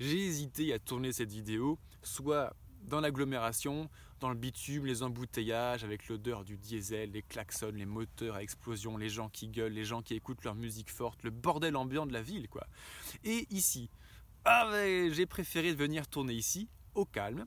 J'ai hésité à tourner cette vidéo, soit dans l'agglomération, dans le bitume, les embouteillages, avec l'odeur du diesel, les klaxons, les moteurs à explosion, les gens qui gueulent, les gens qui écoutent leur musique forte, le bordel ambiant de la ville, quoi. Et ici, ah j'ai préféré venir tourner ici, au calme,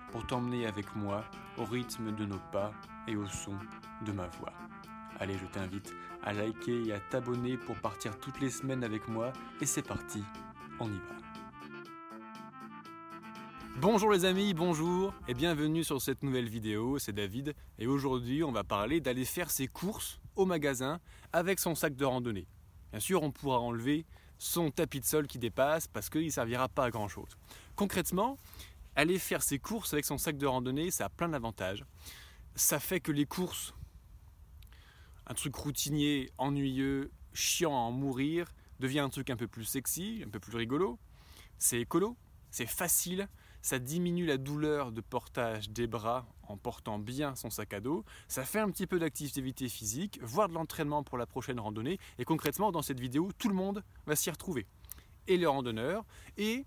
pour t'emmener avec moi au rythme de nos pas et au son de ma voix. Allez, je t'invite à liker et à t'abonner pour partir toutes les semaines avec moi et c'est parti, on y va. Bonjour les amis, bonjour et bienvenue sur cette nouvelle vidéo, c'est David et aujourd'hui on va parler d'aller faire ses courses au magasin avec son sac de randonnée. Bien sûr on pourra enlever son tapis de sol qui dépasse parce qu'il ne servira pas à grand chose. Concrètement, aller faire ses courses avec son sac de randonnée, ça a plein d'avantages. Ça fait que les courses, un truc routinier, ennuyeux, chiant à en mourir, devient un truc un peu plus sexy, un peu plus rigolo. C'est écolo, c'est facile, ça diminue la douleur de portage des bras en portant bien son sac à dos, ça fait un petit peu d'activité physique, voire de l'entraînement pour la prochaine randonnée, et concrètement dans cette vidéo, tout le monde va s'y retrouver. Et les randonneurs, et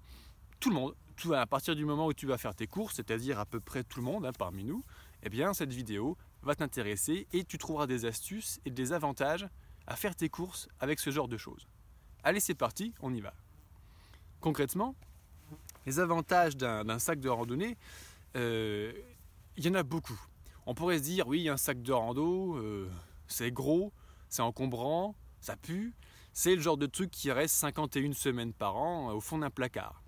tout le monde à partir du moment où tu vas faire tes courses, c'est-à-dire à peu près tout le monde hein, parmi nous, eh bien cette vidéo va t'intéresser et tu trouveras des astuces et des avantages à faire tes courses avec ce genre de choses. Allez, c'est parti, on y va. Concrètement, les avantages d'un sac de randonnée, euh, il y en a beaucoup. On pourrait se dire, oui, un sac de rando, euh, c'est gros, c'est encombrant, ça pue. C'est le genre de truc qui reste 51 semaines par an au fond d'un placard.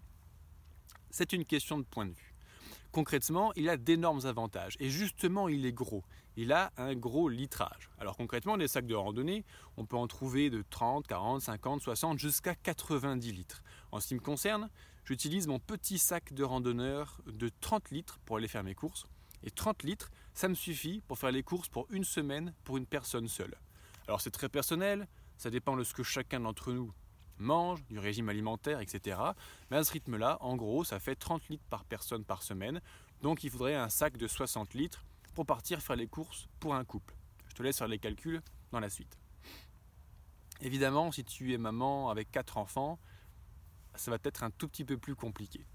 C'est une question de point de vue. Concrètement, il a d'énormes avantages. Et justement, il est gros. Il a un gros litrage. Alors concrètement, les sacs de randonnée, on peut en trouver de 30, 40, 50, 60 jusqu'à 90 litres. En ce qui me concerne, j'utilise mon petit sac de randonneur de 30 litres pour aller faire mes courses. Et 30 litres, ça me suffit pour faire les courses pour une semaine pour une personne seule. Alors c'est très personnel, ça dépend de ce que chacun d'entre nous mange, du régime alimentaire, etc. Mais à ce rythme-là, en gros, ça fait 30 litres par personne par semaine. Donc il faudrait un sac de 60 litres pour partir faire les courses pour un couple. Je te laisse faire les calculs dans la suite. Évidemment, si tu es maman avec 4 enfants, ça va être un tout petit peu plus compliqué.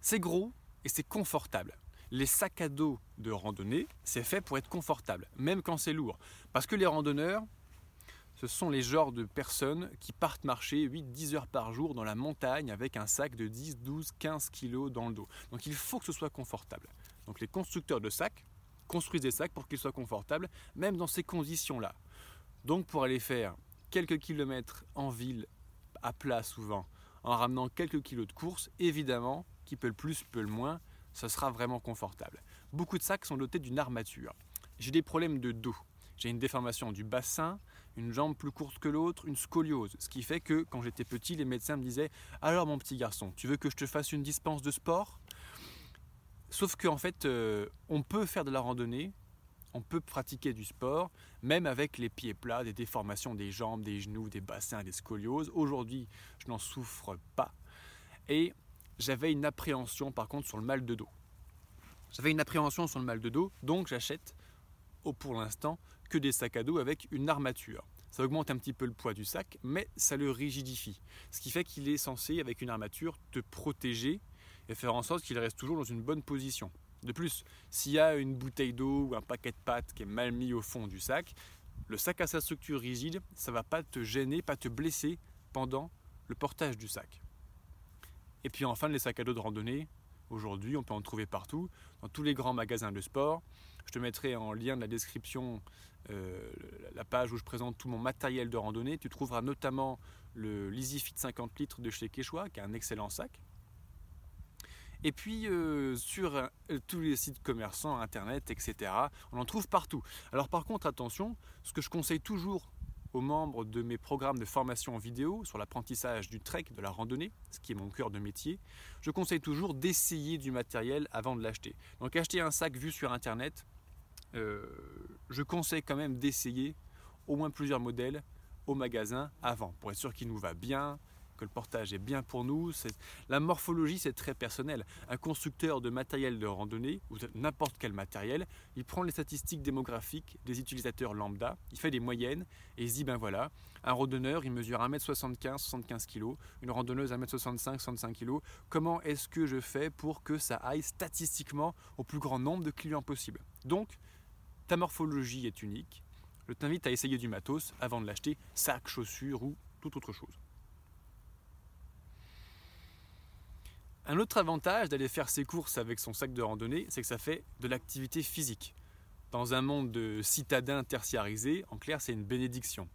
C'est gros et c'est confortable. Les sacs à dos de randonnée, c'est fait pour être confortable, même quand c'est lourd. Parce que les randonneurs, ce sont les genres de personnes qui partent marcher 8-10 heures par jour dans la montagne avec un sac de 10, 12, 15 kilos dans le dos. Donc il faut que ce soit confortable. Donc les constructeurs de sacs construisent des sacs pour qu'ils soient confortables, même dans ces conditions-là. Donc pour aller faire quelques kilomètres en ville, à plat souvent, en ramenant quelques kilos de course, évidemment, qui peut le plus, peut le moins, ça sera vraiment confortable. Beaucoup de sacs sont dotés d'une armature. J'ai des problèmes de dos. J'ai une déformation du bassin, une jambe plus courte que l'autre, une scoliose. Ce qui fait que quand j'étais petit, les médecins me disaient Alors mon petit garçon, tu veux que je te fasse une dispense de sport? Sauf qu'en fait, euh, on peut faire de la randonnée, on peut pratiquer du sport, même avec les pieds plats, des déformations des jambes, des genoux, des bassins, des scolioses. Aujourd'hui, je n'en souffre pas. Et j'avais une appréhension par contre sur le mal de dos. J'avais une appréhension sur le mal de dos, donc j'achète pour l'instant que des sacs à dos avec une armature. Ça augmente un petit peu le poids du sac, mais ça le rigidifie. Ce qui fait qu'il est censé, avec une armature, te protéger et faire en sorte qu'il reste toujours dans une bonne position. De plus, s'il y a une bouteille d'eau ou un paquet de pâtes qui est mal mis au fond du sac, le sac a sa structure rigide, ça va pas te gêner, pas te blesser pendant le portage du sac. Et puis enfin, les sacs à dos de randonnée, aujourd'hui, on peut en trouver partout, dans tous les grands magasins de sport. Je te mettrai en lien de la description euh, la page où je présente tout mon matériel de randonnée. Tu trouveras notamment le LeasyFit 50 litres de chez Quechua, qui est un excellent sac. Et puis euh, sur euh, tous les sites commerçants, internet, etc., on en trouve partout. Alors par contre, attention, ce que je conseille toujours aux membres de mes programmes de formation en vidéo sur l'apprentissage du trek, de la randonnée, ce qui est mon cœur de métier, je conseille toujours d'essayer du matériel avant de l'acheter. Donc acheter un sac vu sur internet, euh, je conseille quand même d'essayer au moins plusieurs modèles au magasin avant pour être sûr qu'il nous va bien, que le portage est bien pour nous. La morphologie, c'est très personnel. Un constructeur de matériel de randonnée, ou n'importe quel matériel, il prend les statistiques démographiques des utilisateurs lambda, il fait des moyennes et il se dit, ben voilà, un randonneur, il mesure 1m75, 75 kg, une randonneuse 1m65, 65 kg. Comment est-ce que je fais pour que ça aille statistiquement au plus grand nombre de clients possible? Donc, ta morphologie est unique. Je t'invite à essayer du matos avant de l'acheter, sac, chaussures ou toute autre chose. Un autre avantage d'aller faire ses courses avec son sac de randonnée, c'est que ça fait de l'activité physique. Dans un monde de citadins tertiarisés, en clair, c'est une bénédiction.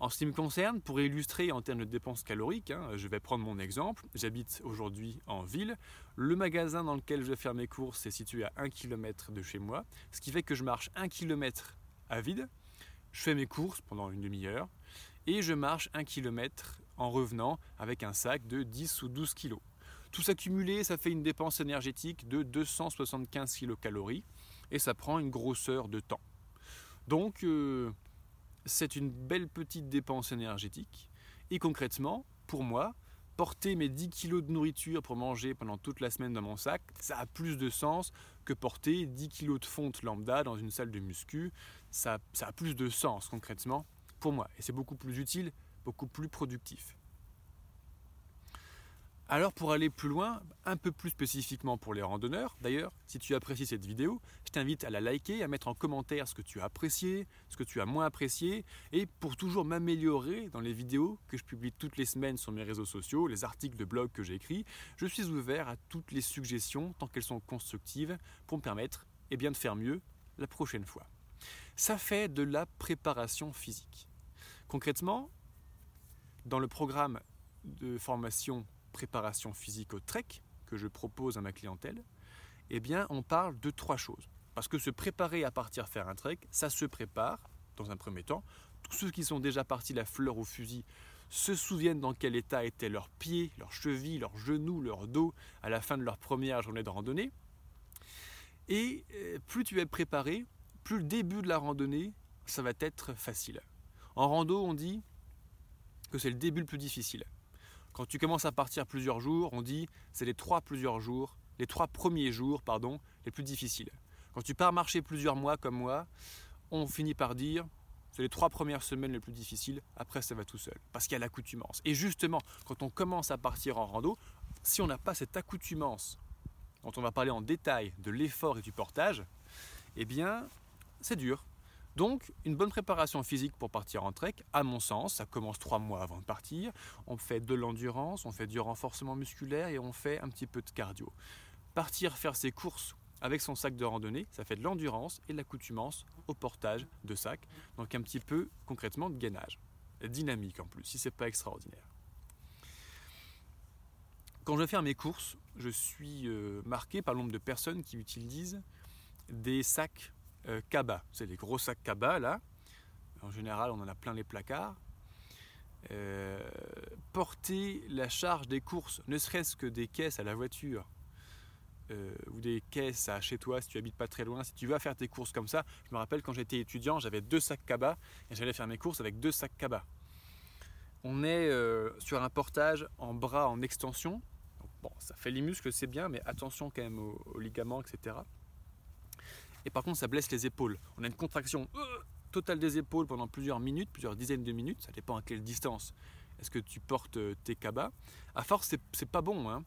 En ce qui me concerne, pour illustrer en termes de dépenses caloriques, hein, je vais prendre mon exemple. J'habite aujourd'hui en ville. Le magasin dans lequel je vais faire mes courses est situé à 1 km de chez moi, ce qui fait que je marche 1 km à vide. Je fais mes courses pendant une demi-heure et je marche 1 km en revenant avec un sac de 10 ou 12 kg. Tout s'accumuler, ça fait une dépense énergétique de 275 kcal et ça prend une grosseur de temps. Donc, euh, c'est une belle petite dépense énergétique. Et concrètement, pour moi, porter mes 10 kg de nourriture pour manger pendant toute la semaine dans mon sac, ça a plus de sens que porter 10 kg de fonte lambda dans une salle de muscu. Ça, ça a plus de sens concrètement pour moi. Et c'est beaucoup plus utile, beaucoup plus productif. Alors pour aller plus loin, un peu plus spécifiquement pour les randonneurs, d'ailleurs, si tu apprécies cette vidéo, je t'invite à la liker, à mettre en commentaire ce que tu as apprécié, ce que tu as moins apprécié, et pour toujours m'améliorer dans les vidéos que je publie toutes les semaines sur mes réseaux sociaux, les articles de blog que j'écris, je suis ouvert à toutes les suggestions tant qu'elles sont constructives pour me permettre eh bien, de faire mieux la prochaine fois. Ça fait de la préparation physique. Concrètement, dans le programme de formation préparation physique au trek que je propose à ma clientèle, eh bien, on parle de trois choses. Parce que se préparer à partir faire un trek, ça se prépare dans un premier temps. Tous ceux qui sont déjà partis la fleur au fusil se souviennent dans quel état étaient leurs pieds, leurs chevilles, leurs genoux, leur dos à la fin de leur première journée de randonnée. Et euh, plus tu es préparé, plus le début de la randonnée, ça va être facile. En rando, on dit que c'est le début le plus difficile. Quand tu commences à partir plusieurs jours, on dit c'est les trois plusieurs jours, les trois premiers jours, pardon, les plus difficiles. Quand tu pars marcher plusieurs mois comme moi, on finit par dire c'est les trois premières semaines les plus difficiles, après ça va tout seul, parce qu'il y a l'accoutumance. Et justement, quand on commence à partir en rando, si on n'a pas cette accoutumance, dont on va parler en détail de l'effort et du portage, eh bien, c'est dur. Donc, une bonne préparation physique pour partir en trek, à mon sens, ça commence trois mois avant de partir. On fait de l'endurance, on fait du renforcement musculaire et on fait un petit peu de cardio. Partir faire ses courses avec son sac de randonnée, ça fait de l'endurance et de l'accoutumance au portage de sac. Donc un petit peu concrètement de gainage. Dynamique en plus, si c'est pas extraordinaire. Quand je vais faire mes courses, je suis euh, marqué par le nombre de personnes qui utilisent des sacs euh. C'est des gros sacs Kaba là. En général, on en a plein les placards. Euh, porter la charge des courses, ne serait-ce que des caisses à la voiture euh, ou des caisses à chez toi si tu habites pas très loin, si tu vas faire tes courses comme ça. Je me rappelle quand j'étais étudiant, j'avais deux sacs Kaba et j'allais faire mes courses avec deux sacs Kaba. On est sur un portage en bras en extension. bon, ça fait les muscles, c'est bien, mais attention quand même aux ligaments, etc et par contre ça blesse les épaules. On a une contraction euh, totale des épaules pendant plusieurs minutes, plusieurs dizaines de minutes, ça dépend à quelle distance est-ce que tu portes euh, tes cabas. À force, c'est pas bon. Hein.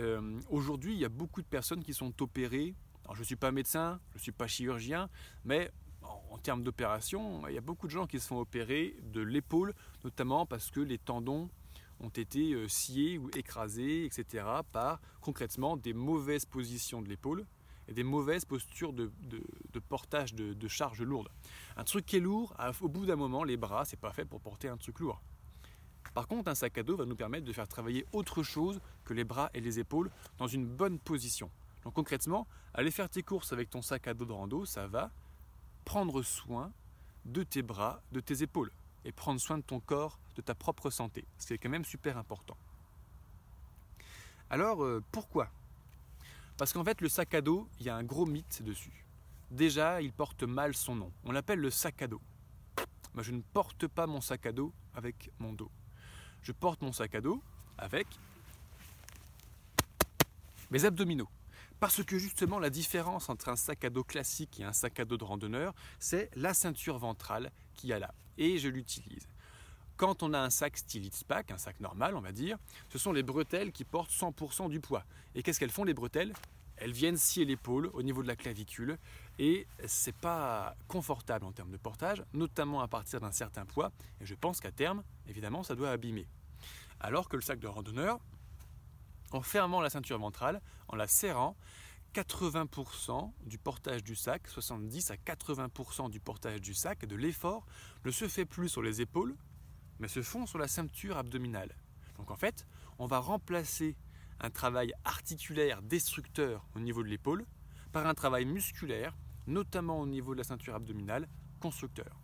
Euh, aujourd'hui, il y a beaucoup de personnes qui sont opérées. Alors, je ne suis pas médecin, je ne suis pas chirurgien, mais en, termes d'opération, il y a beaucoup de gens qui se font opérer de l'épaule, notamment parce que les tendons ont été sciés ou écrasés, etc., par concrètement des mauvaises positions de l'épaule, et des mauvaises postures de, portage de, charges lourdes. Un truc qui est lourd, au bout d'un moment, les bras, c'est pas fait pour porter un truc lourd. Par contre, un sac à dos va nous permettre de faire travailler autre chose que les bras et les épaules dans une bonne position. Donc concrètement, aller faire tes courses avec ton sac à dos de rando, ça va prendre soin de tes bras, de tes épaules. et prendre soin de ton corps, de ta propre santé. C'est quand même super important. Alors, euh, pourquoi? Parce qu'en fait, le sac à dos, il y a un gros mythe dessus. Déjà, il porte mal son nom. On l'appelle le sac à dos. Moi, je ne porte pas mon sac à dos avec mon dos. Je porte mon sac à dos avec mes abdominaux. Parce que justement, la différence entre un sac à dos classique et un sac à dos de randonneur, c'est la ceinture ventrale qu'il y a là. Et je l'utilise. Quand on a un sac style Pack, un sac normal, on va dire, ce sont les bretelles qui portent 100% du poids. Et qu'est-ce qu'elles font les bretelles? Elles viennent scier l'épaule au niveau de la clavicule et c'est pas confortable en termes de portage, notamment à partir d'un certain poids. Et je pense qu'à terme, évidemment, ça doit abîmer. Alors que le sac de randonneur, en fermant la ceinture ventrale, en la serrant, 80% du portage du sac, 70 à 80% du portage du sac, de l'effort, ne se fait plus sur les épaules, mais se font sur la ceinture abdominale. Donc en fait, on va remplacer un travail articulaire destructeur au niveau de l'épaule par un travail musculaire, notamment au niveau de la ceinture abdominale, constructeur.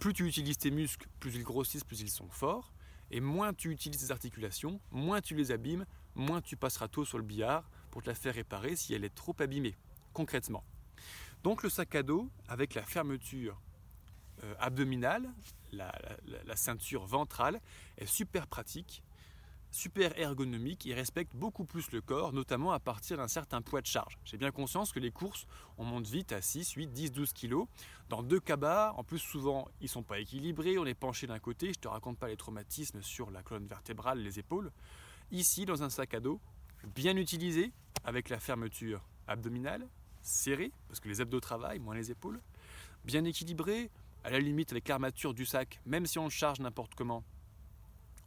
Plus tu utilises tes muscles, plus ils grossissent, plus ils sont forts, et moins tu utilises tes articulations, moins tu les abîmes, moins tu passeras tôt sur le billard pour te la faire réparer si elle est trop abîmée, concrètement. Donc le sac à dos, avec la fermeture abdominale, la, ceinture ventrale, est super pratique, super ergonomique et respecte beaucoup plus le corps, notamment à partir d'un certain poids de charge. J'ai bien conscience que les courses, on monte vite à 6, 8, 10, 12 kg. Dans deux cabas, en plus souvent ils ne sont pas équilibrés, on est penché d'un côté, je ne te raconte pas les traumatismes sur la colonne vertébrale, les épaules. Ici, dans un sac à dos, bien utilisé, avec la fermeture abdominale, serrée, parce que les abdos travaillent, moins les épaules, bien équilibré, à la limite avec l'armature du sac, même si on le charge n'importe comment,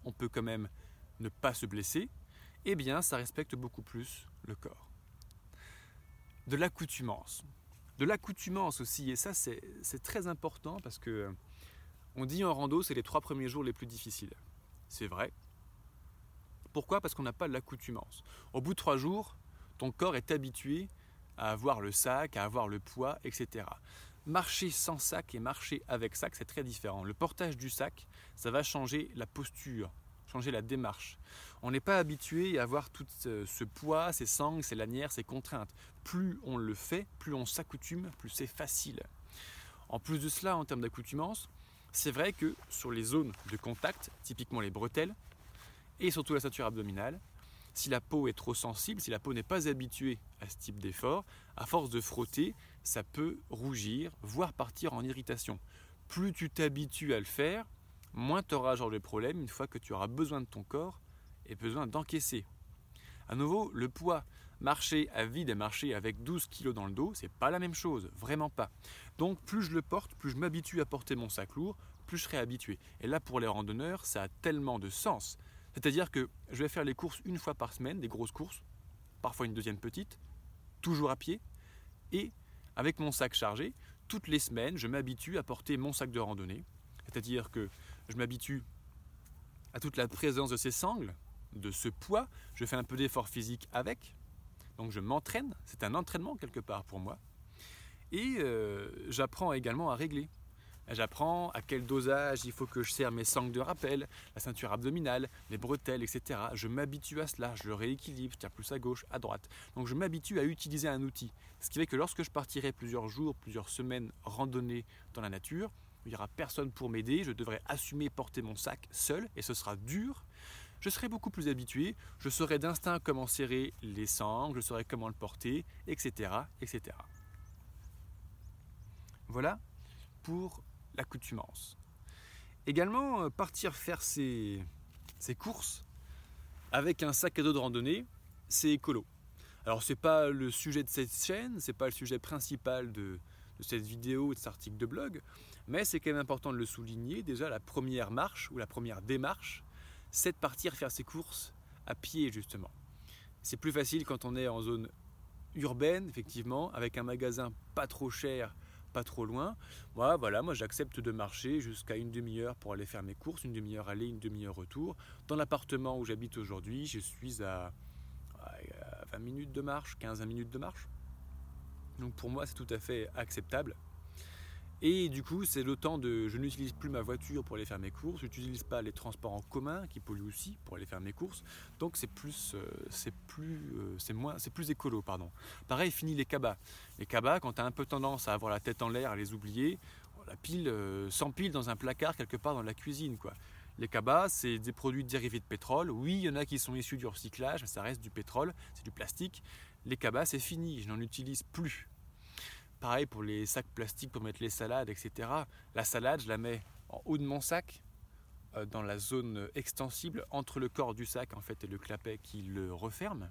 on peut quand même ne pas se blesser, eh bien ça respecte beaucoup plus le corps. De l'accoutumance. De l'accoutumance aussi, et ça c'est très important parce que on dit en rando c'est les trois premiers jours les plus difficiles. C'est vrai. Pourquoi? Parce qu'on n'a pas l'accoutumance. Au bout de trois jours, ton corps est habitué à avoir le sac, à avoir le poids, etc. Marcher sans sac et marcher avec sac, c'est très différent. Le portage du sac, ça va changer la posture, changer la démarche. On n'est pas habitué à avoir tout ce poids, ces sangles, ces lanières, ces contraintes. Plus on le fait, plus on s'accoutume, plus c'est facile. En plus de cela, en termes d'accoutumance, c'est vrai que sur les zones de contact, typiquement les bretelles, et surtout la ceinture abdominale, si la peau est trop sensible, si la peau n'est pas habituée à ce type d'effort, à force de frotter, ça peut rougir, voire partir en irritation. Plus tu t'habitues à le faire, moins tu auras genre de problème une fois que tu auras besoin de ton corps et besoin d'encaisser. À nouveau, le poids, marcher à vide et marcher avec 12 kg dans le dos, c'est pas la même chose, vraiment pas. Donc plus je le porte, plus je m'habitue à porter mon sac lourd, plus je serai habitué. Et là pour les randonneurs, ça a tellement de sens. C'est-à-dire que je vais faire les courses une fois par semaine, des grosses courses, parfois une deuxième petite, toujours à pied, et avec mon sac chargé, toutes les semaines, je m'habitue à porter mon sac de randonnée. C'est-à-dire que je m'habitue à toute la présence de ces sangles, de ce poids, je fais un peu d'effort physique avec, donc je m'entraîne, c'est un entraînement quelque part pour moi, et euh, j'apprends également à régler. J'apprends à quel dosage il faut que je serre mes sangles de rappel, la ceinture abdominale, les bretelles, etc. Je m'habitue à cela, je le rééquilibre, je tire plus à gauche, à droite. Donc je m'habitue à utiliser un outil. Ce qui fait que lorsque je partirai plusieurs jours, plusieurs semaines randonner dans la nature, il n'y aura personne pour m'aider, je devrais assumer porter mon sac seul et ce sera dur. Je serai beaucoup plus habitué, je saurai d'instinct comment serrer les sangles, je saurai comment le porter, etc. etc. Voilà pour l'accoutumance. Également, euh, partir faire ses, courses avec un sac à dos de randonnée, c'est écolo. Alors c'est pas le sujet de cette chaîne, c'est pas le sujet principal de, cette vidéo, de cet article de blog, mais c'est quand même important de le souligner. Déjà, la première marche ou la première démarche, c'est de partir faire ses courses à pied justement. C'est plus facile quand on est en zone urbaine, effectivement, avec un magasin pas trop cher trop loin. Moi, voilà, moi j'accepte de marcher jusqu'à une demi-heure pour aller faire mes courses, une demi-heure aller, une demi-heure retour. Dans l'appartement où j'habite aujourd'hui, je suis à, 20 minutes de marche, 15 minutes de marche. Donc pour moi, c'est tout à fait acceptable. Et du coup, c'est le temps de. Je n'utilise plus ma voiture pour aller faire mes courses, je n'utilise pas les transports en commun qui polluent aussi pour aller faire mes courses. Donc c'est plus, euh, c'est plus, euh, c'est moins, c'est plus écolo, pardon. Pareil, fini les cabas. Les cabas, quand tu as un peu tendance à avoir la tête en l'air, à les oublier, la pile euh, s'empile dans un placard quelque part dans la cuisine, quoi. Les cabas, c'est des produits dérivés de pétrole. Oui, il y en a qui sont issus du recyclage, ça reste du pétrole, c'est du plastique. Les cabas, c'est fini, je n'en utilise plus. Pareil pour les sacs plastiques pour mettre les salades, etc. La salade, je la mets en haut de mon sac, euh, dans la zone extensible entre le corps du sac en fait et le clapet qui le referme.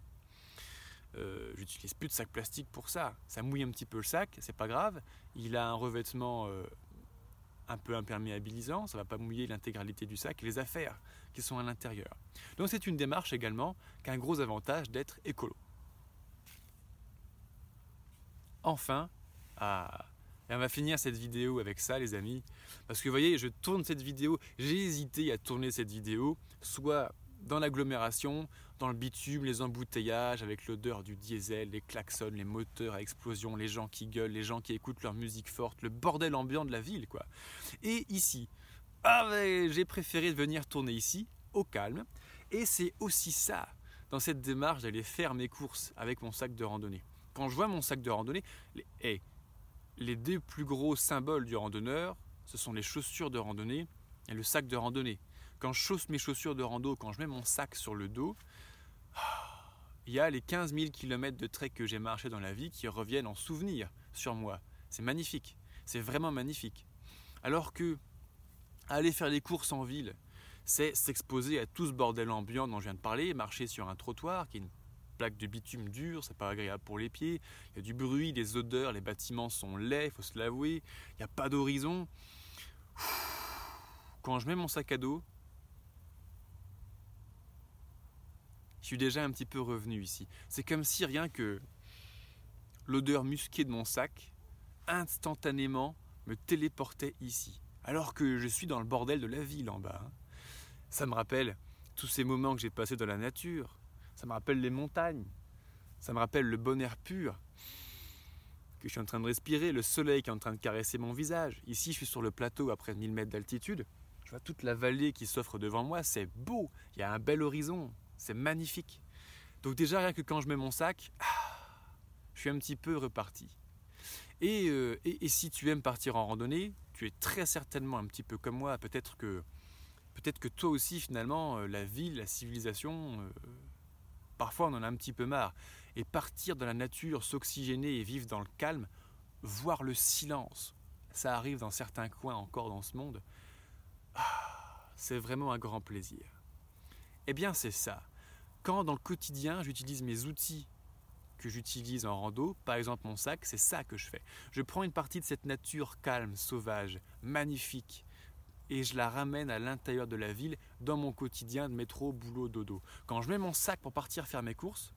Euh, j'utilise plus de sac plastique pour ça. Ça mouille un petit peu le sac, c'est pas grave. Il a un revêtement euh, un peu imperméabilisant, ça va pas mouiller l'intégralité du sac et les affaires qui sont à l'intérieur. Donc c'est une démarche également qui a un gros avantage d'être écolo. Enfin, ah, et on va finir cette vidéo avec ça les amis, parce que vous voyez, je tourne cette vidéo, j'ai hésité à tourner cette vidéo, soit dans l'agglomération, dans le bitume, les embouteillages, avec l'odeur du diesel, les klaxons, les moteurs à explosion, les gens qui gueulent, les gens qui écoutent leur musique forte, le bordel ambiant de la ville, quoi. Et ici, ah j'ai préféré venir tourner ici, au calme, et c'est aussi ça, dans cette démarche d'aller faire mes courses avec mon sac de randonnée. Quand je vois mon sac de randonnée, les, les deux plus gros symboles du randonneur, ce sont les chaussures de randonnée et le sac de randonnée. Quand je chausse mes chaussures de rando, quand je mets mon sac sur le dos, il y a les 15 000 km de trek que j'ai marché dans la vie qui reviennent en souvenir sur moi. C'est magnifique, c'est vraiment magnifique. Alors que aller faire des courses en ville, c'est s'exposer à tout ce bordel ambiant dont je viens de parler, marcher sur un trottoir qui plaque de bitume dur, c'est pas agréable pour les pieds, il y a du bruit, des odeurs, les bâtiments sont laids, il faut se l'avouer, il n'y a pas d'horizon. Quand je mets mon sac à dos, je suis déjà un petit peu revenu ici. C'est comme si rien que l'odeur musquée de mon sac, instantanément, me téléportait ici. Alors que je suis dans le bordel de la ville en bas. Hein. Ça me rappelle tous ces moments que j'ai passés dans la nature. Ça me rappelle les montagnes. Ça me rappelle le bon air pur que je suis en train de respirer, le soleil qui est en train de caresser mon visage. Ici, je suis sur le plateau après 1000 mètres d'altitude. Je vois toute la vallée qui s'offre devant moi. C'est beau. Il y a un bel horizon. C'est magnifique. Donc déjà, rien que quand je mets mon sac, ah, je suis un petit peu reparti. Euh, et, si tu aimes partir en randonnée, tu es très certainement un petit peu comme moi. Peut-être que, peut-être que toi aussi, finalement, euh, la ville, la civilisation, euh, parfois on en a un petit peu marre. Et partir dans la nature, s'oxygéner et vivre dans le calme, voir le silence, ça arrive dans certains coins encore dans ce monde, ah, c'est vraiment un grand plaisir. Eh bien, c'est ça. Quand dans le quotidien, j'utilise mes outils que j'utilise en rando, par exemple mon sac, c'est ça que je fais. Je prends une partie de cette nature calme, sauvage, magnifique, et je la ramène à l'intérieur de la ville, dans mon quotidien de métro, boulot, dodo. Quand je mets mon sac pour partir faire mes courses,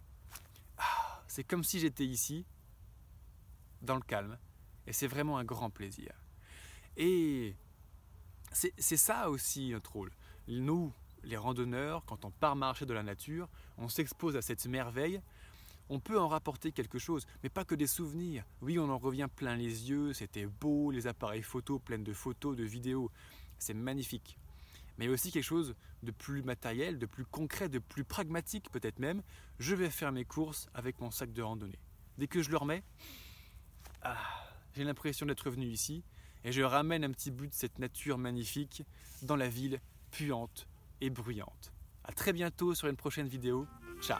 ah, c'est comme si j'étais ici, dans le calme, et c'est vraiment un grand plaisir. Et c'est ça aussi notre rôle. Nous, les randonneurs, quand on part marcher de la nature, on s'expose à cette merveille, on peut en rapporter quelque chose, mais pas que des souvenirs. Oui, on en revient plein les yeux, c'était beau, les appareils photos pleins de photos, de vidéos, c'est magnifique. Mais aussi quelque chose de plus matériel, de plus concret, de plus pragmatique peut-être même. Je vais faire mes courses avec mon sac de randonnée. Dès que je le remets, ah, j'ai l'impression d'être revenu ici et je ramène un petit bout de cette nature magnifique dans la ville puante, et bruyante. A très bientôt sur une prochaine vidéo. Ciao